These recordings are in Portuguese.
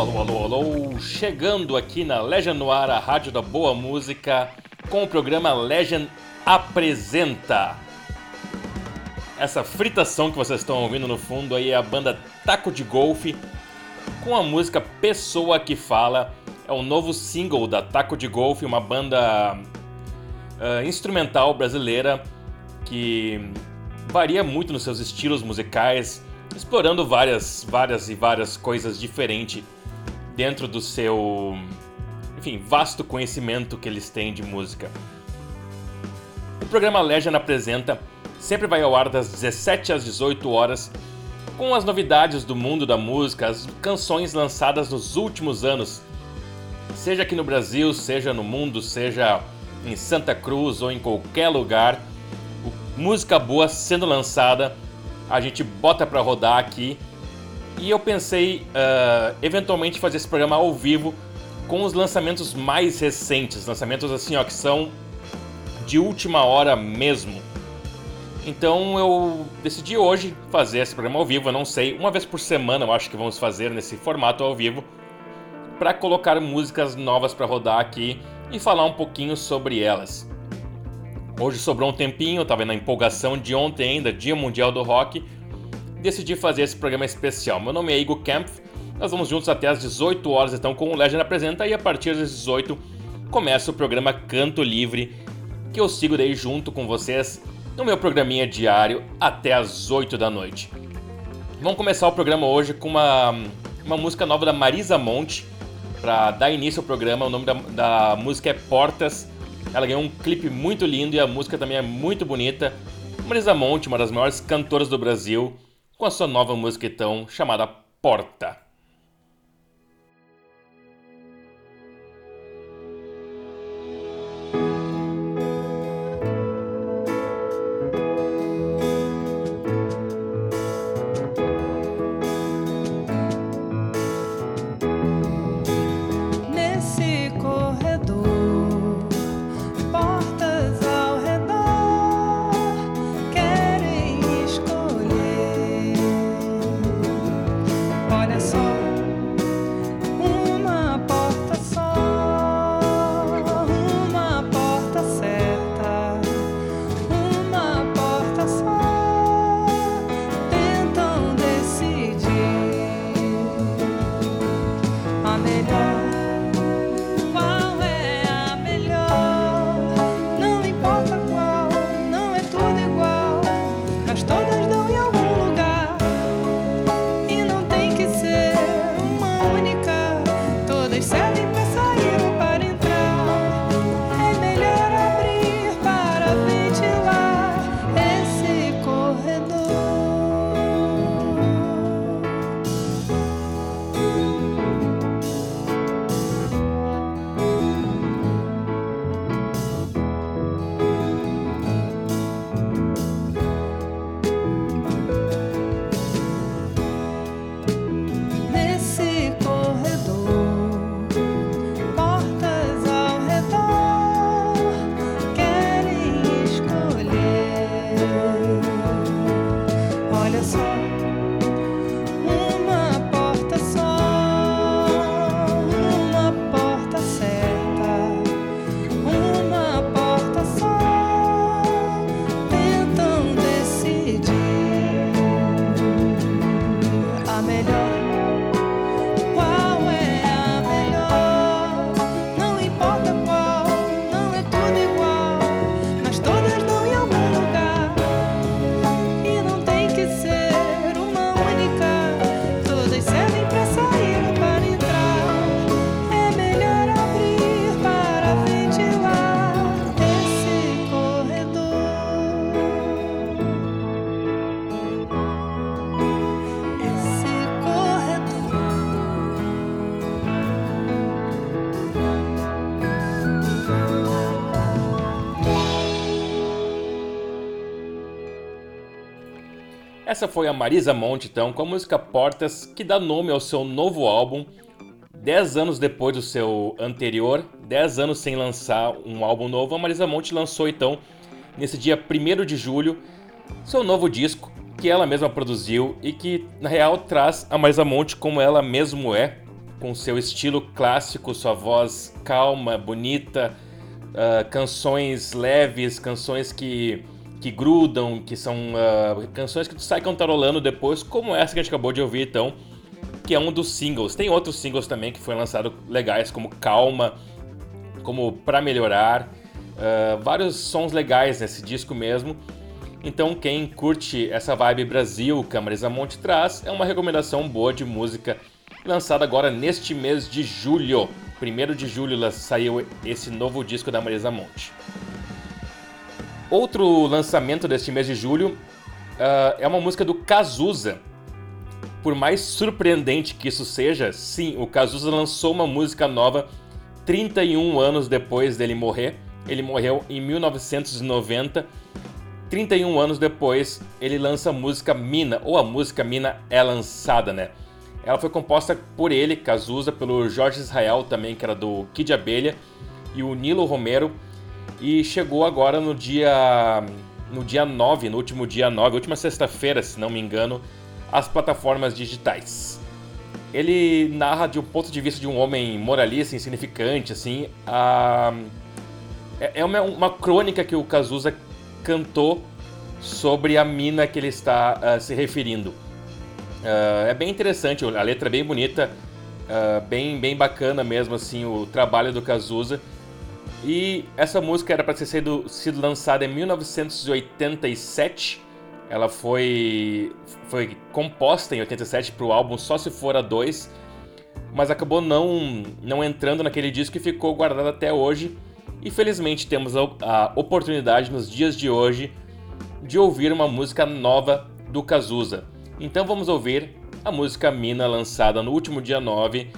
alô, alô, alô! Chegando aqui na Legend Noir, a rádio da boa música, com o programa Legend Apresenta. Essa fritação que vocês estão ouvindo no fundo aí é a banda Taco de Golfe, com a música Pessoa que Fala. É o novo single da Taco de Golfe, uma banda uh, instrumental brasileira que varia muito nos seus estilos musicais explorando várias, várias e várias coisas diferentes dentro do seu, enfim, vasto conhecimento que eles têm de música. O programa Legend apresenta sempre vai ao ar das 17 às 18 horas com as novidades do mundo da música, as canções lançadas nos últimos anos, seja aqui no Brasil, seja no mundo, seja em Santa Cruz ou em qualquer lugar, música boa sendo lançada a gente bota para rodar aqui. E eu pensei uh, eventualmente fazer esse programa ao vivo com os lançamentos mais recentes, lançamentos assim ó que são de última hora mesmo. Então eu decidi hoje fazer esse programa ao vivo, eu não sei, uma vez por semana eu acho que vamos fazer nesse formato ao vivo para colocar músicas novas para rodar aqui e falar um pouquinho sobre elas. Hoje sobrou um tempinho, estava na empolgação de ontem ainda, Dia Mundial do Rock, decidi fazer esse programa especial. Meu nome é Igor Kempf, nós vamos juntos até às 18 horas então com o Legend Apresenta e a partir das 18 começa o programa Canto Livre, que eu sigo daí junto com vocês no meu programinha diário até às 8 da noite. Vamos começar o programa hoje com uma, uma música nova da Marisa Monte, para dar início ao programa. O nome da, da música é Portas ela ganhou um clipe muito lindo e a música também é muito bonita. Marisa Monte, uma das maiores cantoras do Brasil, com a sua nova música então chamada Porta. Essa foi a Marisa Monte, então, com a música Portas, que dá nome ao seu novo álbum, 10 anos depois do seu anterior, 10 anos sem lançar um álbum novo, a Marisa Monte lançou então, nesse dia 1 de julho, seu novo disco, que ela mesma produziu e que, na real, traz a Marisa Monte como ela mesmo é, com seu estilo clássico, sua voz calma, bonita, uh, canções leves, canções que, que grudam, que são uh, canções que tu sai cantarolando depois, como essa que a gente acabou de ouvir, então, que é um dos singles. Tem outros singles também que foram lançados legais, como Calma, como Pra Melhorar, uh, vários sons legais nesse disco mesmo. Então, quem curte essa vibe Brasil que a Marisa Monte traz, é uma recomendação boa de música lançada agora neste mês de julho. 1 de julho saiu esse novo disco da Marisa Monte. Outro lançamento deste mês de julho uh, é uma música do Cazuza. Por mais surpreendente que isso seja, sim, o Cazuza lançou uma música nova 31 anos depois dele morrer. Ele morreu em 1990 31 anos depois, ele lança a música Mina, ou a música Mina é lançada, né? Ela foi composta por ele, Cazuza, pelo Jorge Israel também, que era do Kid Abelha, e o Nilo Romero, e chegou agora no dia no dia 9, no último dia 9, última sexta-feira, se não me engano, às plataformas digitais. Ele narra de um ponto de vista de um homem moralista, insignificante, assim, a... é, é uma, uma crônica que o Cazuza cantou sobre a mina que ele está uh, se referindo. Uh, é bem interessante, a letra é bem bonita, uh, bem, bem bacana mesmo assim o trabalho do Cazuza. E essa música era para ter sido, sido lançada em 1987. Ela foi, foi composta em 87 para o álbum Só Se For a 2, mas acabou não, não entrando naquele disco e ficou guardada até hoje. E felizmente temos a, a oportunidade nos dias de hoje de ouvir uma música nova do Cazuza. Então vamos ouvir a música Mina lançada no último dia 9,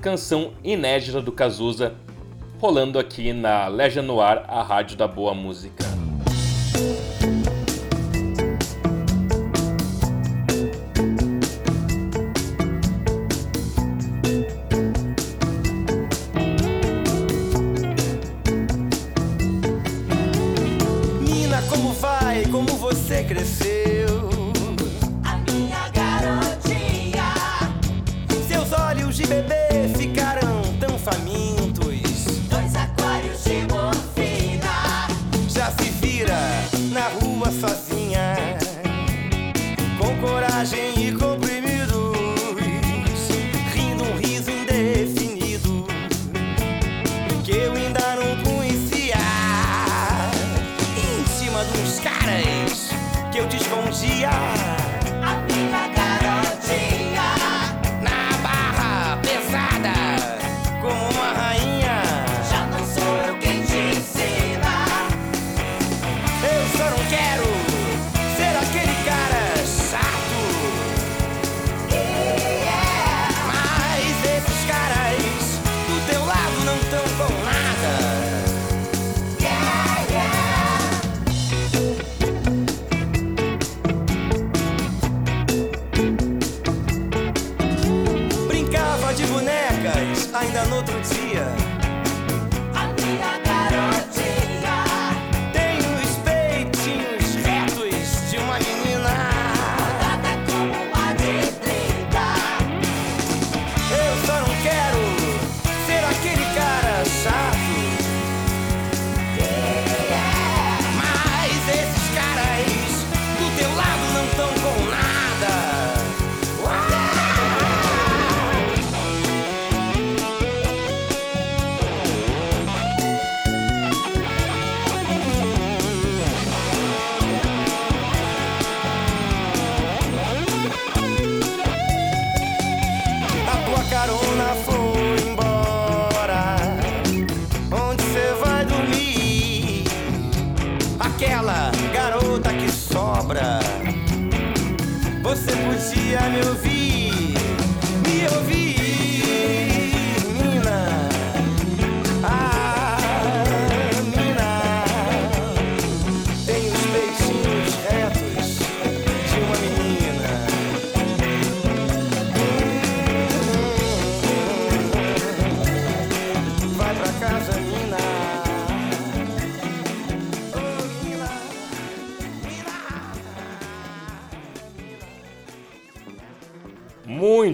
canção inédita do Cazuza, rolando aqui na Legend Noir, a rádio da boa música.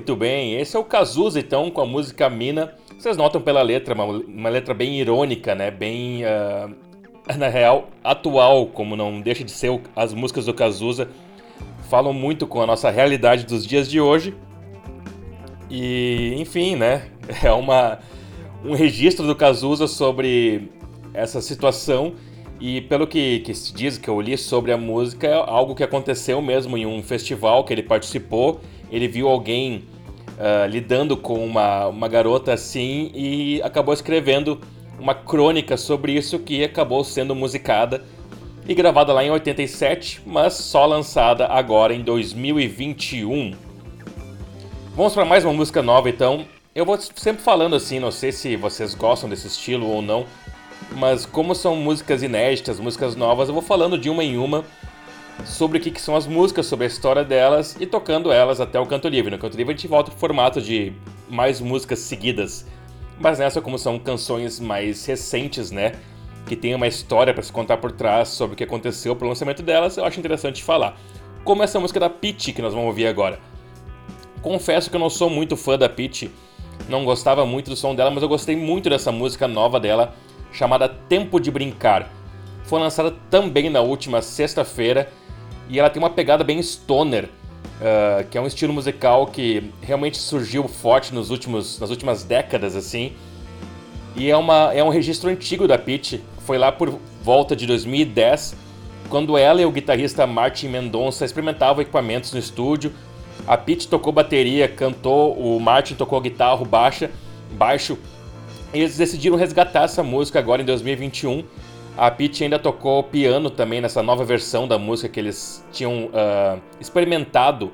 Muito bem, esse é o Cazuza então com a música Mina. Vocês notam pela letra, uma, uma letra bem irônica, né? Bem, uh, na real, atual, como não deixa de ser as músicas do Cazuza. Falam muito com a nossa realidade dos dias de hoje. E, enfim, né? É uma, um registro do Cazuza sobre essa situação. E pelo que, que se diz, que eu li sobre a música, é algo que aconteceu mesmo em um festival que ele participou ele viu alguém uh, lidando com uma, uma garota assim e acabou escrevendo uma crônica sobre isso que acabou sendo musicada e gravada lá em 87, mas só lançada agora em 2021. Vamos para mais uma música nova então. Eu vou sempre falando assim, não sei se vocês gostam desse estilo ou não, mas como são músicas inéditas, músicas novas, eu vou falando de uma em uma sobre o que, que, são as músicas, sobre a história delas e tocando elas até o canto livre. No canto livre a gente volta pro formato de mais músicas seguidas. Mas nessa, como são canções mais recentes, né? Que tem uma história para se contar por trás sobre o que aconteceu pro lançamento delas, eu acho interessante falar. Como essa música da Peach que nós vamos ouvir agora. Confesso que eu não sou muito fã da Peach, não gostava muito do som dela, mas eu gostei muito dessa música nova dela, chamada Tempo de Brincar. Foi lançada também na última sexta-feira e ela tem uma pegada bem stoner, uh, que é um estilo musical que realmente surgiu forte nos últimos, nas últimas décadas, assim. E é, uma, é um registro antigo da Peach, foi lá por volta de 2010, quando ela e o guitarrista Martin Mendonça experimentavam equipamentos no estúdio. A Peach tocou bateria, cantou, o Martin tocou guitarra, baixa, baixo. E eles decidiram resgatar essa música agora em 2021 a Peach ainda tocou piano também nessa nova versão da música que eles tinham uh, experimentado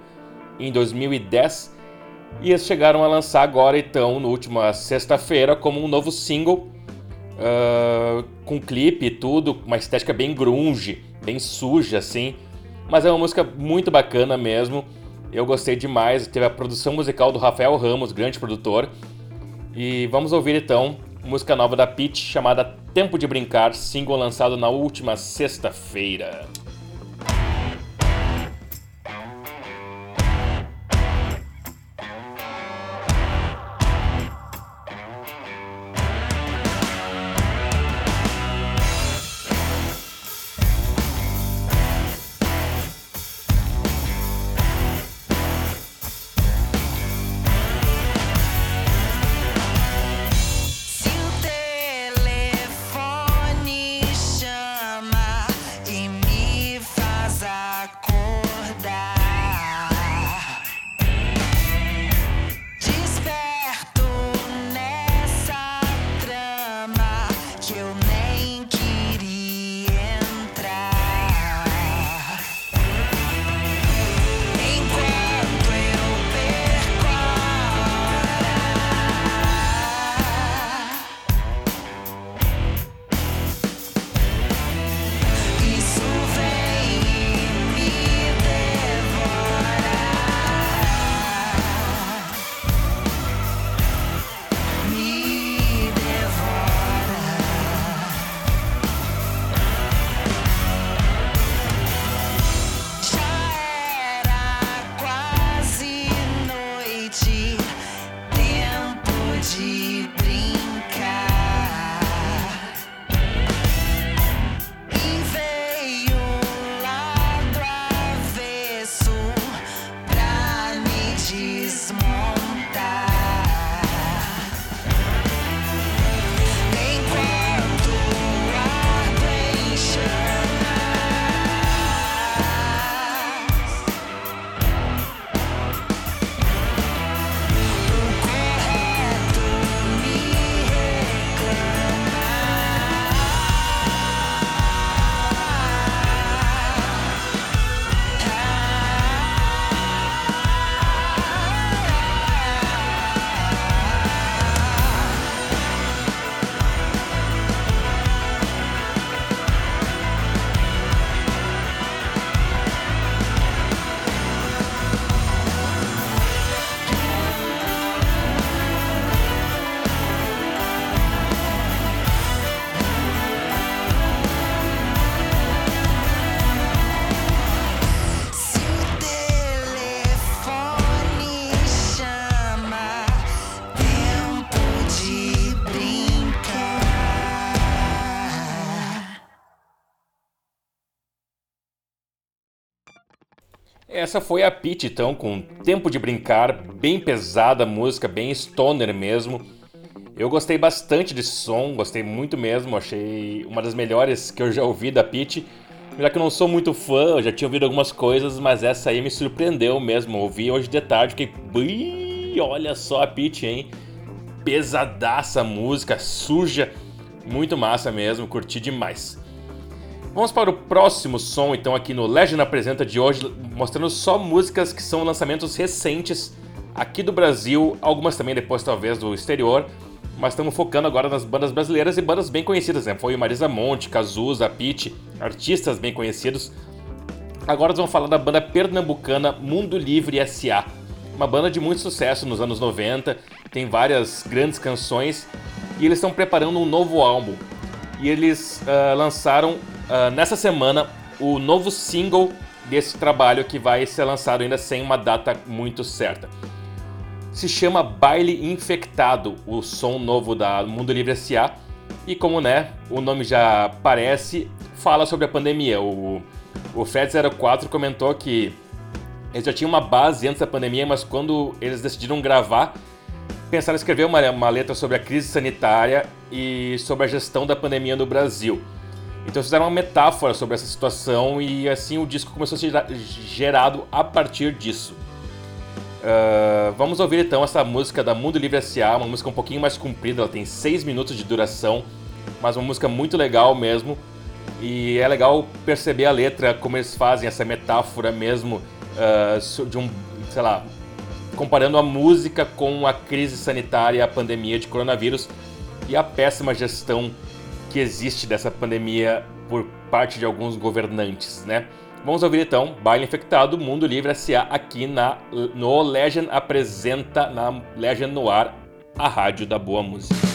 em 2010. E eles chegaram a lançar agora, então, na última sexta-feira, como um novo single, uh, com clipe e tudo, uma estética bem grunge, bem suja, assim. Mas é uma música muito bacana mesmo. Eu gostei demais. Teve a produção musical do Rafael Ramos, grande produtor. E vamos ouvir então música nova da Peach chamada Tempo de Brincar, single lançado na última sexta-feira. Essa foi a Pete, então, com Tempo de Brincar, bem pesada música, bem stoner mesmo. Eu gostei bastante desse som, gostei muito mesmo, achei uma das melhores que eu já ouvi da Pete. Já que eu não sou muito fã, eu já tinha ouvido algumas coisas, mas essa aí me surpreendeu mesmo. Ouvi hoje de tarde, fiquei. Olha só a Pete, hein? Pesadaça a música, suja, muito massa mesmo, curti demais. Vamos para o próximo som, então, aqui no Legend Apresenta de hoje, mostrando só músicas que são lançamentos recentes aqui do Brasil, algumas também depois, talvez, do exterior mas estamos focando agora nas bandas brasileiras e bandas bem conhecidas, né? Foi Marisa Monte, Cazuza, Pete, artistas bem conhecidos. Agora nós vamos falar da banda pernambucana Mundo Livre S.A., uma banda de muito sucesso nos anos 90, tem várias grandes canções e eles estão preparando um novo álbum. E eles uh, lançaram uh, nessa semana o novo single desse trabalho que vai ser lançado ainda sem uma data muito certa se chama Baile Infectado, o som novo da Mundo Livre S.A. E como né, o nome já parece, fala sobre a pandemia. O, o Fed04 comentou que eles já tinham uma base antes da pandemia, mas quando eles decidiram gravar, pensaram em escrever uma, uma letra sobre a crise sanitária e sobre a gestão da pandemia no Brasil. Então fizeram uma metáfora sobre essa situação e assim o disco começou a ser gerado a partir disso. Uh, vamos ouvir então essa música da Mundo Livre S.A., uma música um pouquinho mais comprida, ela tem 6 minutos de duração, mas uma música muito legal mesmo. E é legal perceber a letra, como eles fazem essa metáfora mesmo uh, de um, sei lá, comparando a música com a crise sanitária, a pandemia de coronavírus e a péssima gestão que existe dessa pandemia por parte de alguns governantes, né? Vamos ouvir então Baile Infectado, Mundo Livre S.A. aqui na, no Legend apresenta na Legend no ar a rádio da boa música.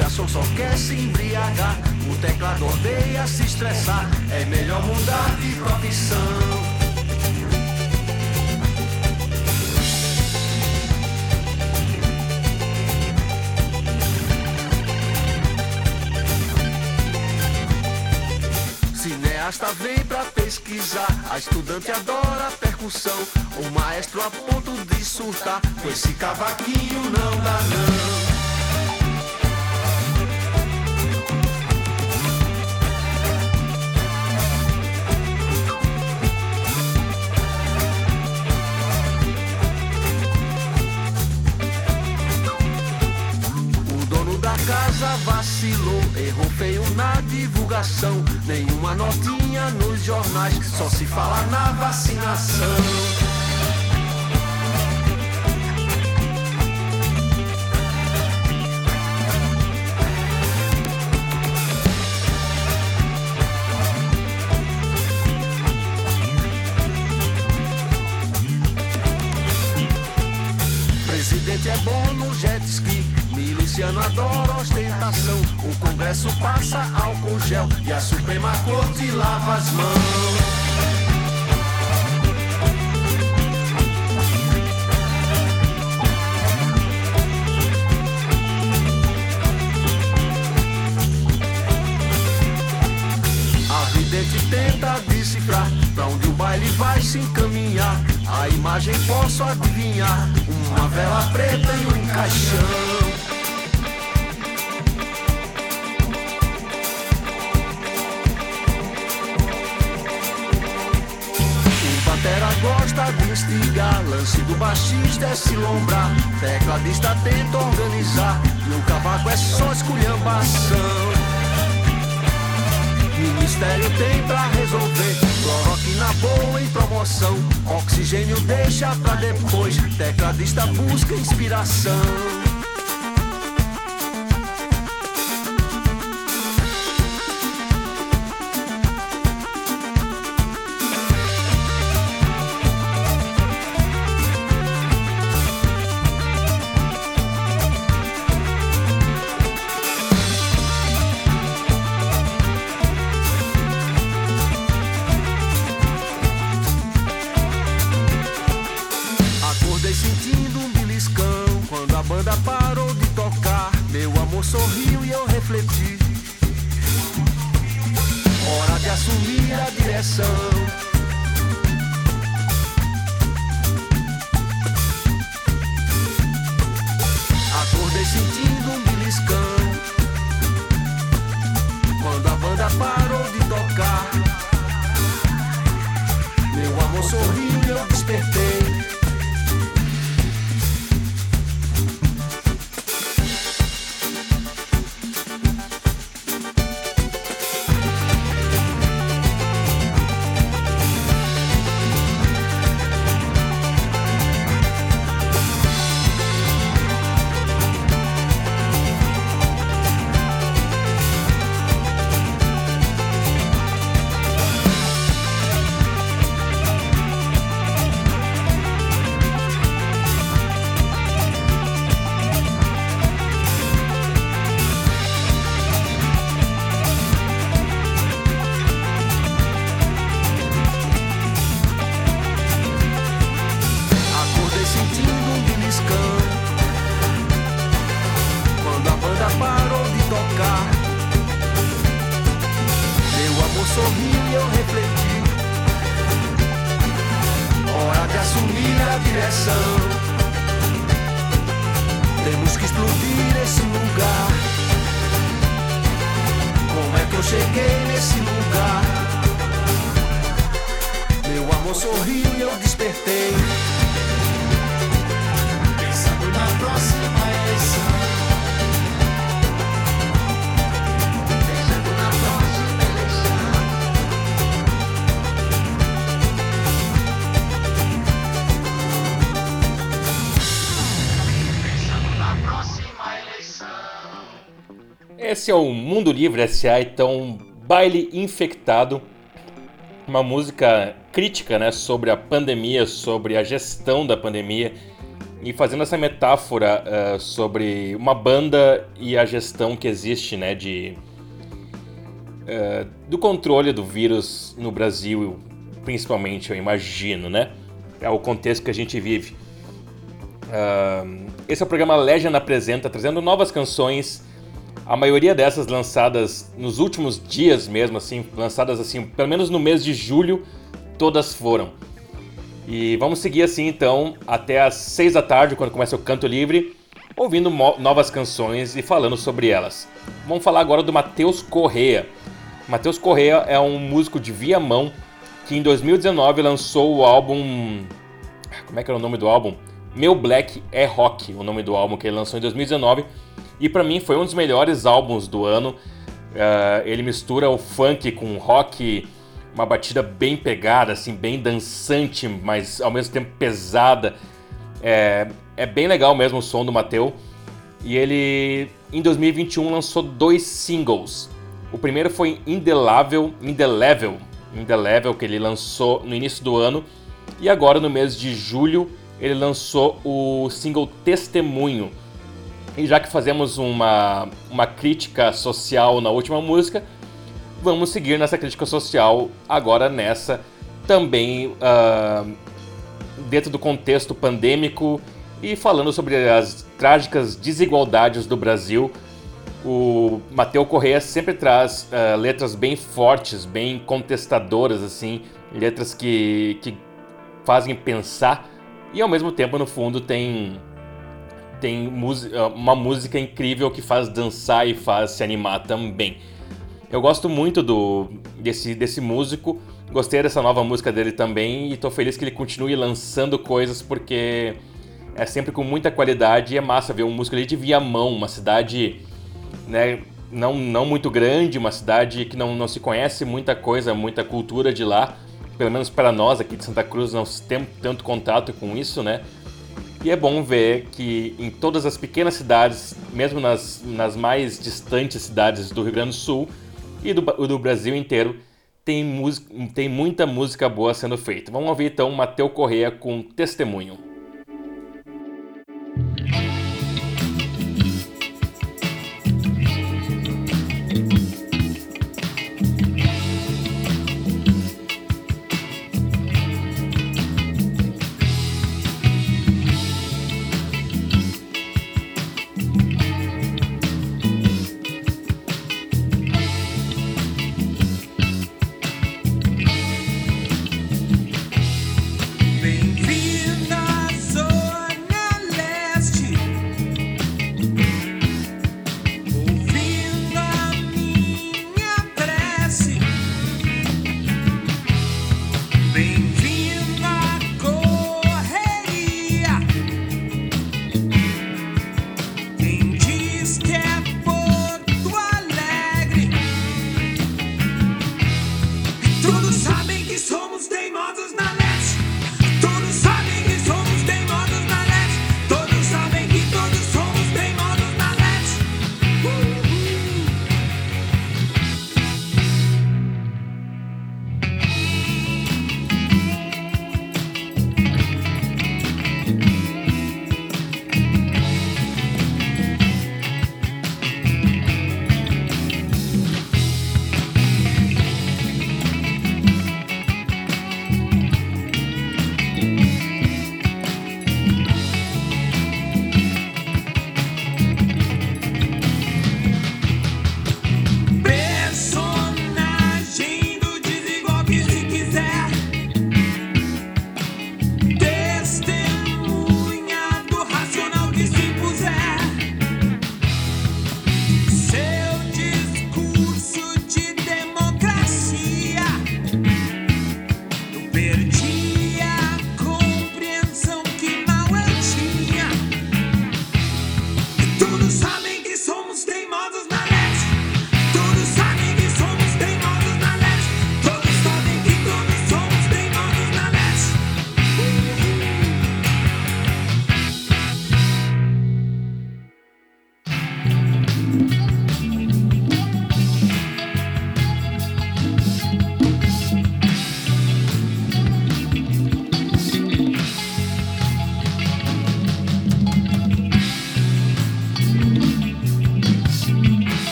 garçom só quer se embriagar. O teclado odeia se estressar. É melhor mudar de profissão. cineasta vem pra pesquisar. A estudante adora a percussão. O maestro a ponto de surtar. Com esse cavaquinho não dá não. nenhuma notinha nos jornais, só se fala na vacinação. é bom no jet ski. Miliciano adora ostentação. O Congresso passa a gel e a Suprema Corte lava as mãos. tenta decifrar pra onde o baile vai se encaminhar. A imagem posso adivinhar: uma vela preta e um caixão. Instigar. Lance do baixista é se lombrar Tecladista tenta organizar. No cavaco é só esculhambação. Ministério tem pra resolver. Cloroque na boa em promoção. Oxigênio deixa pra depois. Tecladista busca inspiração Esse é o Mundo Livre S.A. Então, Baile Infectado, uma música crítica né, sobre a pandemia, sobre a gestão da pandemia e fazendo essa metáfora uh, sobre uma banda e a gestão que existe né, de, uh, do controle do vírus no Brasil, principalmente, eu imagino, né? É o contexto que a gente vive. Uh, esse é o programa Legend Apresenta, trazendo novas canções a maioria dessas lançadas nos últimos dias mesmo, assim, lançadas assim, pelo menos no mês de julho, todas foram. E vamos seguir assim então até às seis da tarde, quando começa o Canto Livre, ouvindo novas canções e falando sobre elas. Vamos falar agora do Matheus Correia. Matheus Correia é um músico de Viamão que em 2019 lançou o álbum. Como é que era o nome do álbum? Meu Black é Rock, o nome do álbum que ele lançou em 2019 e para mim foi um dos melhores álbuns do ano. Uh, ele mistura o funk com o rock, uma batida bem pegada, assim, bem dançante, mas ao mesmo tempo pesada. É, é bem legal mesmo o som do Mateu. E ele, em 2021, lançou dois singles. O primeiro foi Indelável, Indelevel, Indelevel, que ele lançou no início do ano. E agora, no mês de julho, ele lançou o single Testemunho, e já que fazemos uma, uma crítica social na última música, vamos seguir nessa crítica social agora nessa também uh, dentro do contexto pandêmico e falando sobre as trágicas desigualdades do Brasil. O Mateu Correia sempre traz uh, letras bem fortes, bem contestadoras, assim, letras que, que fazem pensar e ao mesmo tempo no fundo tem tem uma música incrível que faz dançar e faz se animar também. Eu gosto muito do desse, desse músico, gostei dessa nova música dele também e tô feliz que ele continue lançando coisas porque é sempre com muita qualidade e é massa ver um músico ali de Viamão, uma cidade né, não, não muito grande, uma cidade que não, não se conhece muita coisa, muita cultura de lá, pelo menos para nós aqui de Santa Cruz não temos tanto contato com isso, né? E é bom ver que em todas as pequenas cidades, mesmo nas, nas mais distantes cidades do Rio Grande do Sul e do, do Brasil inteiro, tem, tem muita música boa sendo feita. Vamos ouvir então Mateu Correia com Testemunho.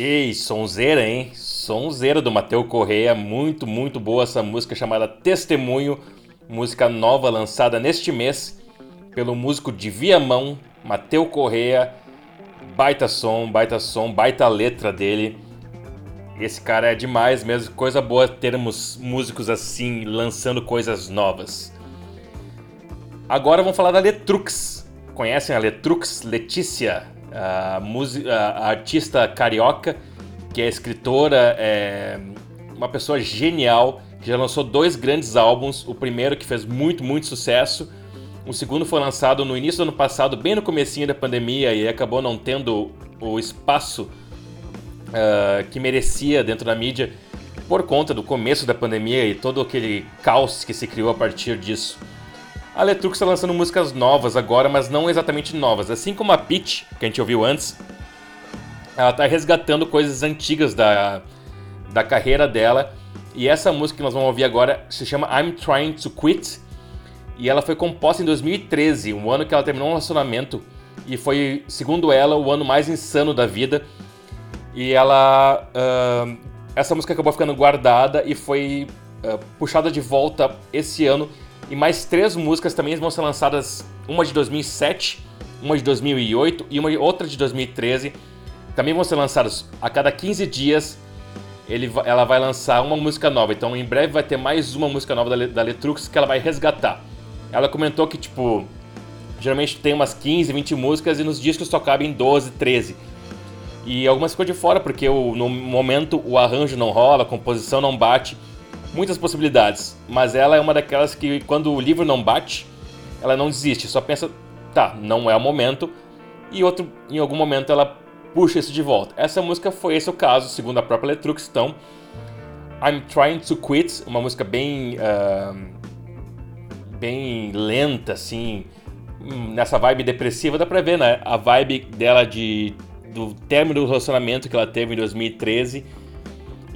Ei, sonzeira, hein? Sonzeira do Mateu Correia, muito, muito boa essa música chamada Testemunho, música nova lançada neste mês pelo músico de Viamão, Mateu Correia. Baita som, baita som, baita letra dele. Esse cara é demais mesmo, coisa boa termos músicos assim lançando coisas novas. Agora vamos falar da Letrux. Conhecem a Letrux? Letícia, a, a artista carioca que é escritora, é uma pessoa genial, que já lançou dois grandes álbuns. O primeiro que fez muito, muito sucesso. O segundo foi lançado no início do ano passado, bem no comecinho da pandemia, e acabou não tendo o espaço uh, que merecia dentro da mídia por conta do começo da pandemia e todo aquele caos que se criou a partir disso. A Letrux está lançando músicas novas agora, mas não exatamente novas. Assim como a Peach, que a gente ouviu antes, ela está resgatando coisas antigas da, da carreira dela. E essa música que nós vamos ouvir agora se chama I'm Trying to Quit. E ela foi composta em 2013, um ano que ela terminou um relacionamento. E foi, segundo ela, o ano mais insano da vida. E ela. Uh, essa música acabou ficando guardada e foi uh, puxada de volta esse ano. E mais três músicas também vão ser lançadas: uma de 2007, uma de 2008 e uma outra de 2013 também vão ser lançados a cada 15 dias. Ele, ela vai lançar uma música nova. Então, em breve vai ter mais uma música nova da, da Letrux que ela vai resgatar. Ela comentou que, tipo, geralmente tem umas 15, 20 músicas e nos discos só cabem 12, 13. E algumas ficou de fora porque o, no momento o arranjo não rola, a composição não bate. Muitas possibilidades. Mas ela é uma daquelas que, quando o livro não bate, ela não desiste. Só pensa, tá, não é o momento. E outro, em algum momento ela puxa isso de volta. Essa música foi esse o caso, segundo a própria Letrux. Então, I'm Trying to Quit, uma música bem. Uh, bem lenta, assim, nessa vibe depressiva, dá pra ver, né? A vibe dela de, do término do relacionamento que ela teve em 2013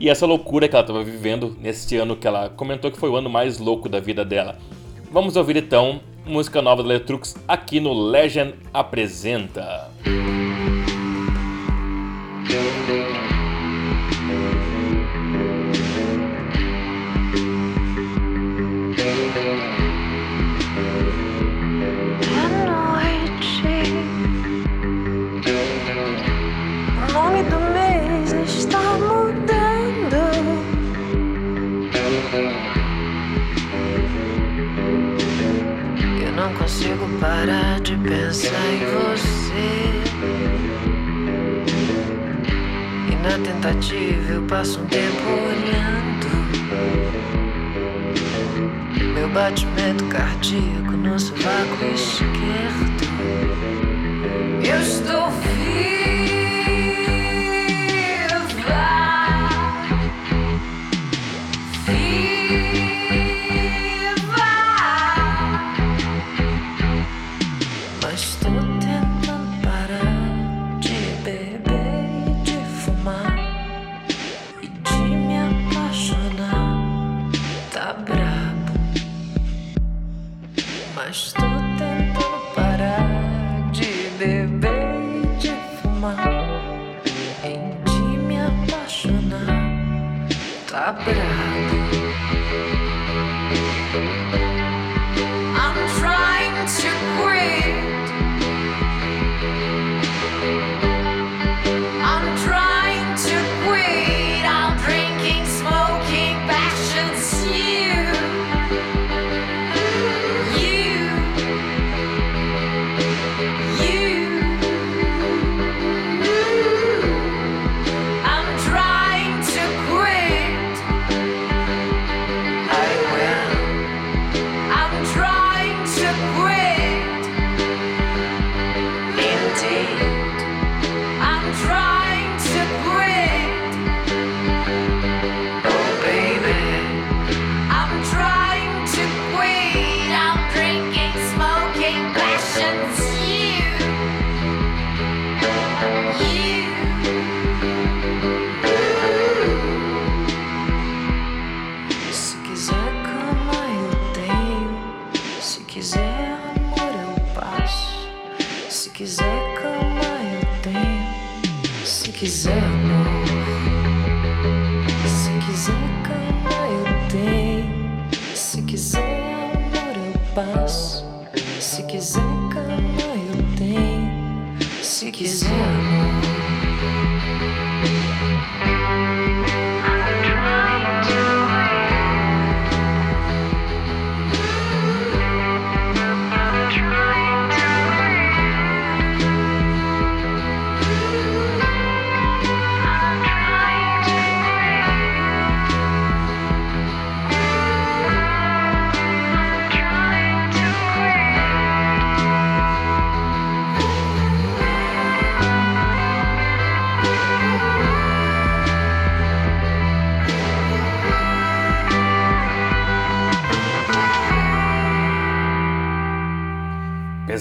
e essa loucura que ela estava vivendo nesse ano que ela comentou que foi o ano mais louco da vida dela. Vamos ouvir então música nova da Letrux aqui no Legend Apresenta. Parar de pensar em você. E na tentativa eu passo um tempo olhando. Meu batimento cardíaco no sovaco esquerdo. Eu estou Se quiser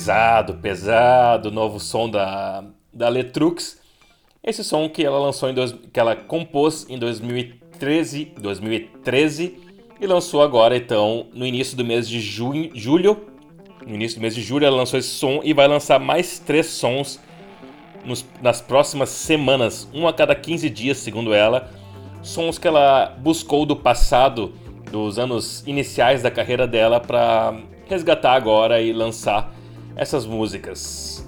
Pesado, pesado, novo som da, da Letrux. Esse som que ela lançou em dois, que ela compôs em 2013, 2013 e lançou agora então no início do mês de junho, julho. No início do mês de julho ela lançou esse som e vai lançar mais três sons nos, nas próximas semanas, um a cada 15 dias, segundo ela. Sons que ela buscou do passado, dos anos iniciais da carreira dela, para resgatar agora e lançar essas músicas.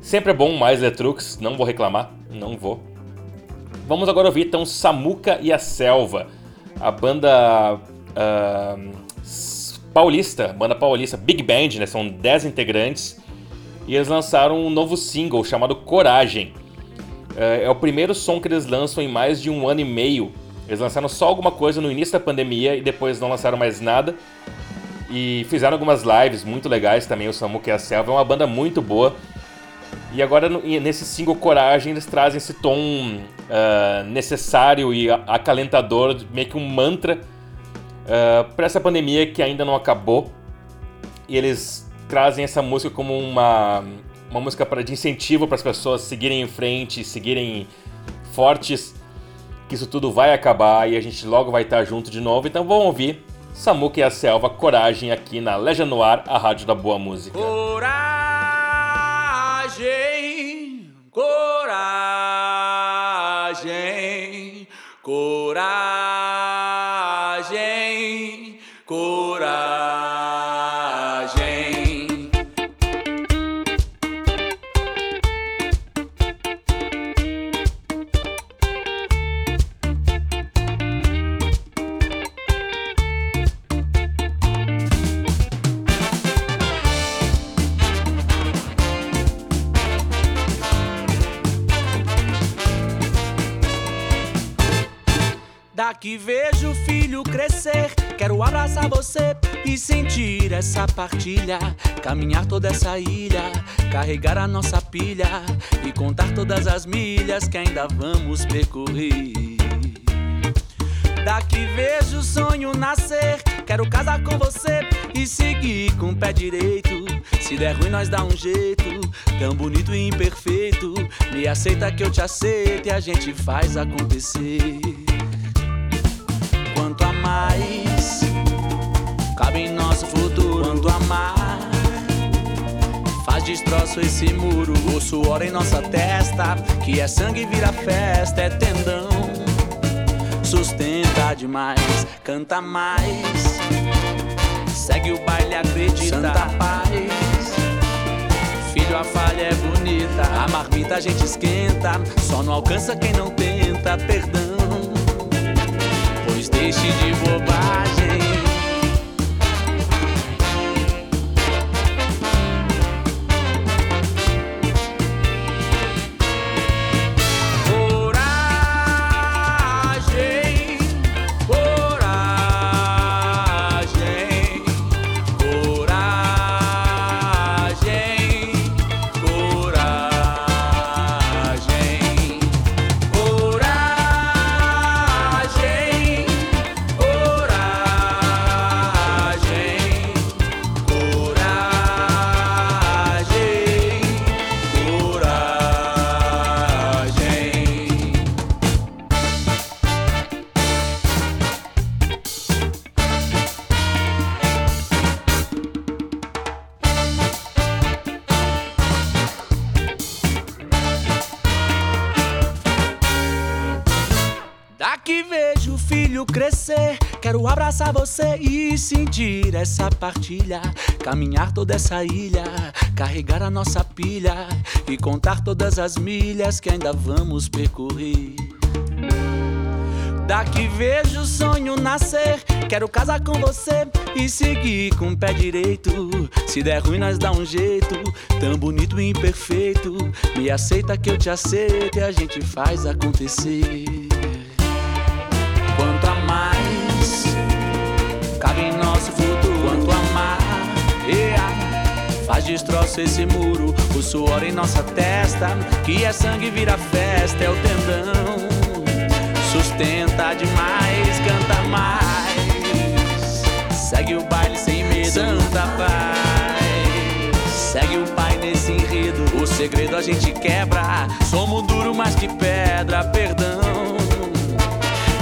Sempre é bom mais Letrux, não vou reclamar, não vou. Vamos agora ouvir então Samuca e a Selva, a banda uh, paulista, banda paulista, Big Band, né? São 10 integrantes e eles lançaram um novo single chamado Coragem. Uh, é o primeiro som que eles lançam em mais de um ano e meio. Eles lançaram só alguma coisa no início da pandemia e depois não lançaram mais nada. E fizeram algumas lives muito legais também, o Samu que é a Selva, é uma banda muito boa. E agora nesse single Coragem eles trazem esse tom uh, necessário e acalentador, meio que um mantra uh, para essa pandemia que ainda não acabou. E eles trazem essa música como uma, uma música para de incentivo para as pessoas seguirem em frente, seguirem fortes, que isso tudo vai acabar e a gente logo vai estar junto de novo. Então vamos ouvir Samuca e a Selva, Coragem aqui na Legia Noir, a rádio da boa música. Coragem, coragem, coragem, Daqui vejo o filho crescer. Quero abraçar você e sentir essa partilha. Caminhar toda essa ilha, carregar a nossa pilha e contar todas as milhas que ainda vamos percorrer. Daqui vejo o sonho nascer. Quero casar com você e seguir com o pé direito. Se der ruim, nós dá um jeito. Tão bonito e imperfeito. Me aceita que eu te aceito e a gente faz acontecer. Mais cabe em nosso futuro. Quanto a mais faz destroço esse muro. O suor em nossa testa, que é sangue vira festa, é tendão. Sustenta demais, canta mais. Segue o baile, acredita. Santa paz. Filho, a falha é bonita. A marmita a gente esquenta. Só não alcança quem não tenta. Perdão deixe de bobagem. Daqui vejo o filho crescer. Quero abraçar você e sentir essa partilha. Caminhar toda essa ilha, carregar a nossa pilha e contar todas as milhas que ainda vamos percorrer. Daqui vejo o sonho nascer. Quero casar com você e seguir com o pé direito. Se der ruim, nós dá um jeito. Tão bonito e imperfeito. Me aceita que eu te aceito e a gente faz acontecer. Destroço esse muro. O suor em nossa testa, que é sangue vira festa, é o tendão. Sustenta demais, canta mais. Segue o baile sem medo, santa paz. Segue o pai nesse enredo. O segredo a gente quebra. Somos duro mais que pedra, perdão.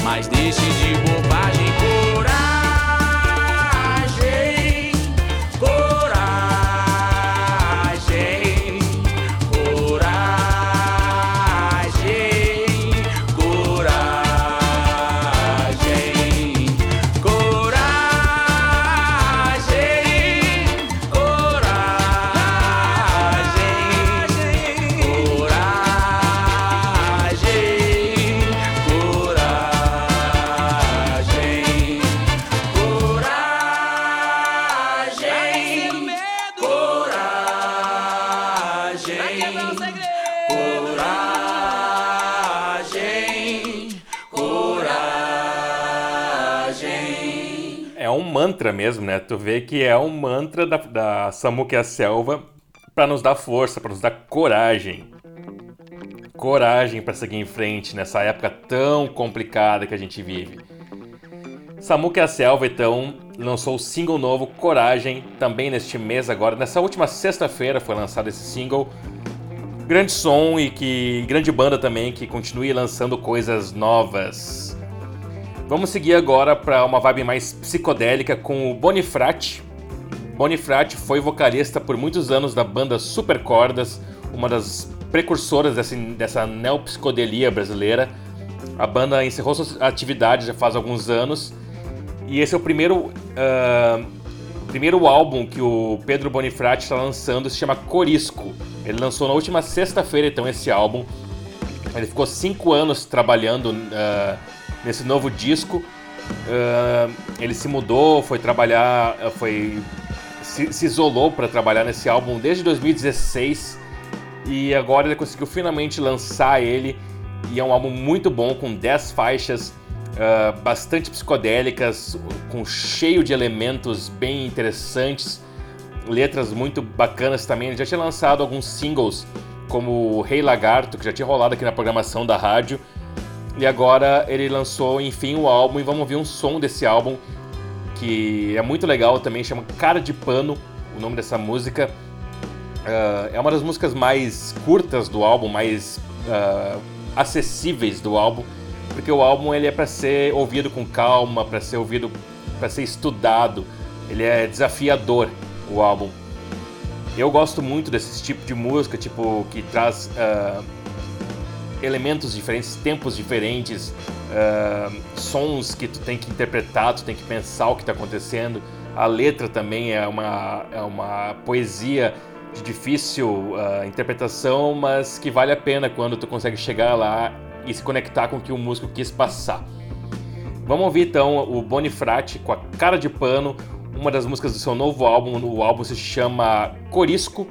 Mas deixe de bobagem, coragem, coragem. É um mantra mesmo, né? Tu vê que é um mantra da, da Samuque a Selva pra nos dar força, pra nos dar coragem. Coragem pra seguir em frente nessa época tão complicada que a gente vive. Samuque a Selva, então, lançou o single novo Coragem, também neste mês agora. Nessa última sexta-feira foi lançado esse single. Grande som e que grande banda também que continue lançando coisas novas. Vamos seguir agora para uma vibe mais psicodélica com o Bonifrate. Bonifrate foi vocalista por muitos anos da banda Super Cordas, uma das precursoras dessa, dessa neopsicodelia brasileira. A banda encerrou suas atividades já faz alguns anos e esse é o primeiro, ah, primeiro álbum que o Pedro Bonifrate está lançando, se chama Corisco. Ele lançou na última sexta-feira então esse álbum. Ele ficou cinco anos trabalhando ah, nesse novo disco. Ah, ele se mudou, foi trabalhar, foi se, se isolou para trabalhar nesse álbum desde 2016 e agora ele conseguiu finalmente lançar ele. E é um álbum muito bom, com 10 faixas, ah, bastante psicodélicas, com cheio de elementos bem interessantes, letras muito bacanas também. Ele já tinha lançado alguns singles, como Rei Lagarto, que já tinha rolado aqui na programação da rádio. E agora ele lançou, enfim, o álbum e vamos ouvir um som desse álbum que é muito legal também, chama Cara de Pano, o nome dessa música. Ah, é uma das músicas mais curtas do álbum, mais ah, acessíveis do álbum, porque o álbum ele é para ser ouvido com calma, para ser ouvido, para ser estudado. Ele é desafiador o álbum. Eu gosto muito desse tipo de música, tipo que traz ah, elementos diferentes, tempos diferentes, ah, sons que tu tem que interpretar, tu tem que pensar o que está acontecendo. A letra também é uma, é uma poesia de difícil ah, interpretação, mas que vale a pena quando tu consegue chegar lá e se conectar com o que o músico quis passar. Vamos ouvir então o Bonifrate com a cara de pano, uma das músicas do seu novo álbum. O álbum se chama Corisco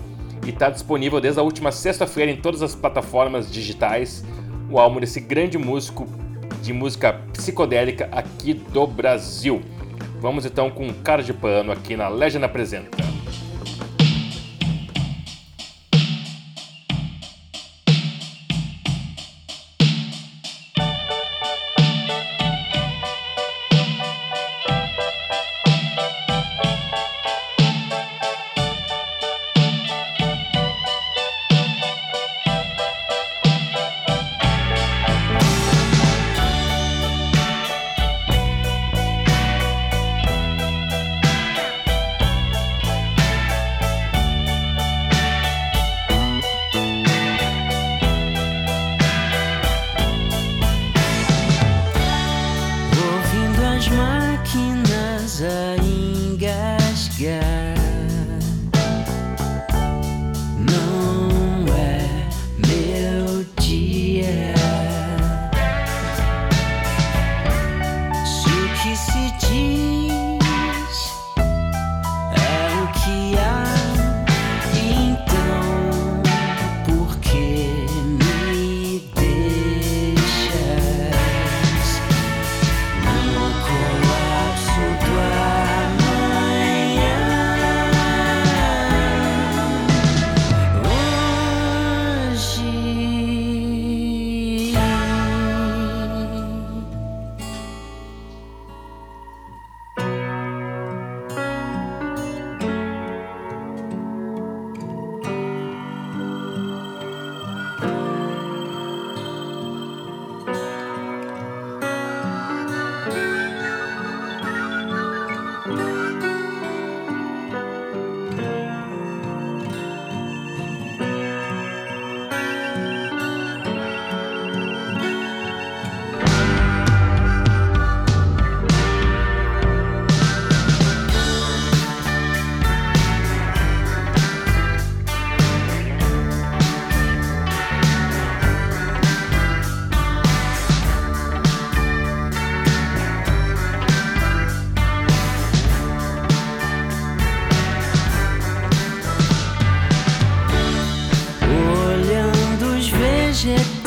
e está disponível desde a última sexta-feira em todas as plataformas digitais. O álbum desse grande músico de música psicodélica aqui do Brasil. Vamos então com cara de pano aqui na Legend Apresenta. j'ai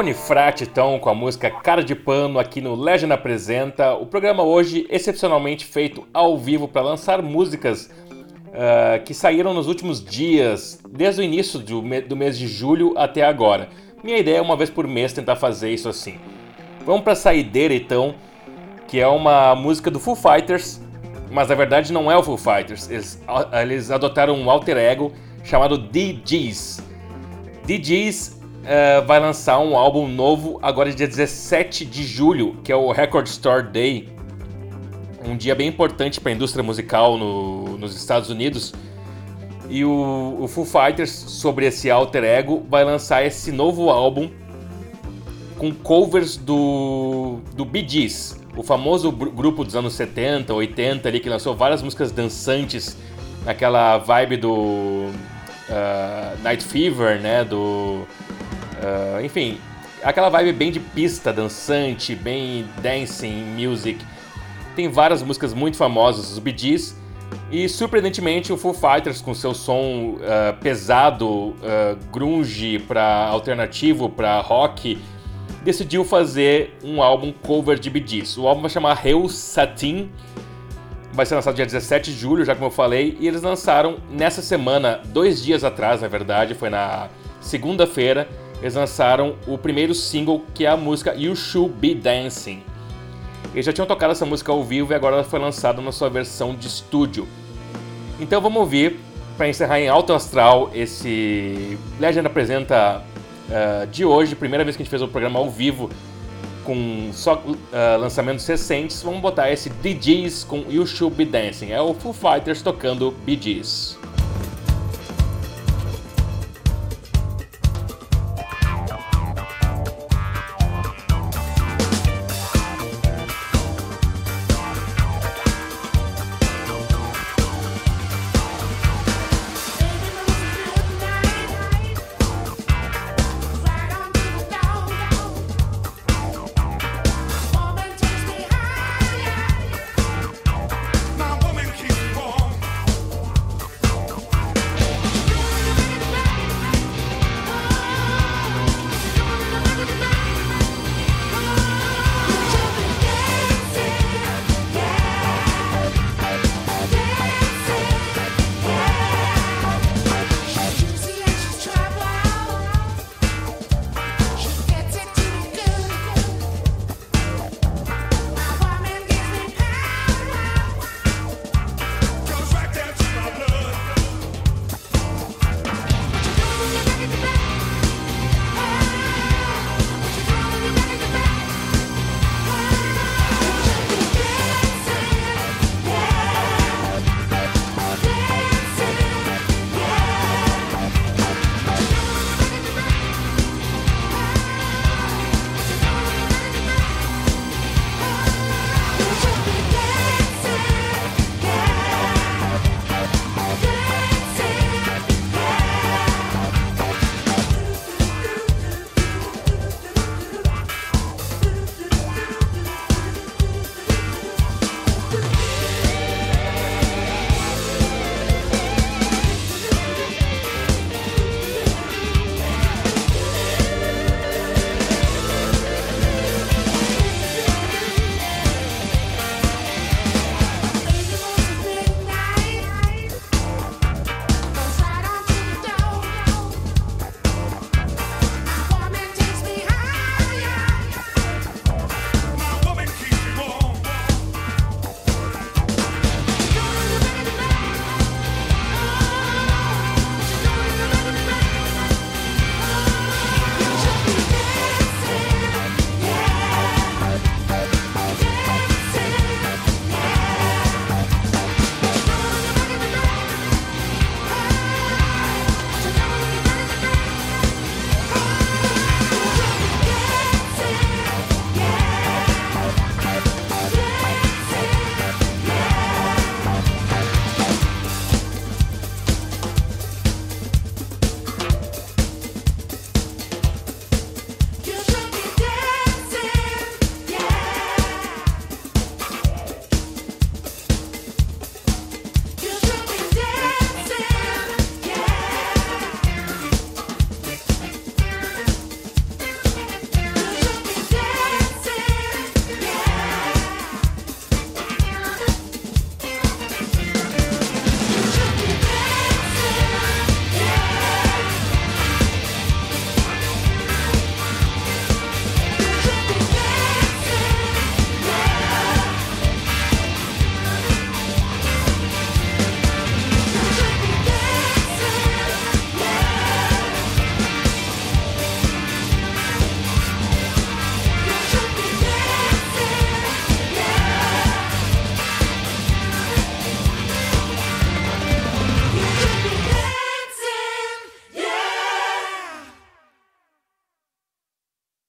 Bonifrate, então, com a música Cara de Pano aqui no Legend Apresenta. O programa hoje excepcionalmente feito ao vivo para lançar músicas uh, que saíram nos últimos dias, desde o início do, do mês de julho até agora. Minha ideia é uma vez por mês tentar fazer isso assim. Vamos para a saideira então, que é uma música do Foo Fighters, mas na verdade não é o Foo Fighters. Eles, eles adotaram um alter ego chamado DJs. DJs uh, vai lançar um álbum novo agora dia 17 de julho, que é o Record Store Day. Um dia bem importante para a indústria musical no, nos Estados Unidos. E o, o Foo Fighters, sobre esse alter ego, vai lançar esse novo álbum com covers do, do Bee Gees, o famoso grupo dos anos 70, 80 ali, que lançou várias músicas dançantes naquela vibe do uh, Night Fever, né? Do Uh, enfim, aquela vibe bem de pista, dançante, bem dancing music. Tem várias músicas muito famosas, os Gees, e surpreendentemente o Foo Fighters com seu som uh, pesado, uh, grunge para alternativo, para rock, decidiu fazer um álbum cover de Gees. O álbum vai chamar Hell Satin, vai ser lançado dia 17 de julho, já como eu falei, e eles lançaram nessa semana, dois dias atrás, na verdade, foi na segunda-feira, eles lançaram o primeiro single, que é a música You Should Be Dancing. Eles já tinham tocado essa música ao vivo e agora ela foi lançada na sua versão de estúdio. Então vamos ouvir, para encerrar em alto astral, esse Legend apresenta uh, de hoje, primeira vez que a gente fez o programa ao vivo com só uh, lançamentos recentes, vamos botar esse DJs com You Should Be Dancing. É o Foo Fighters tocando Gees.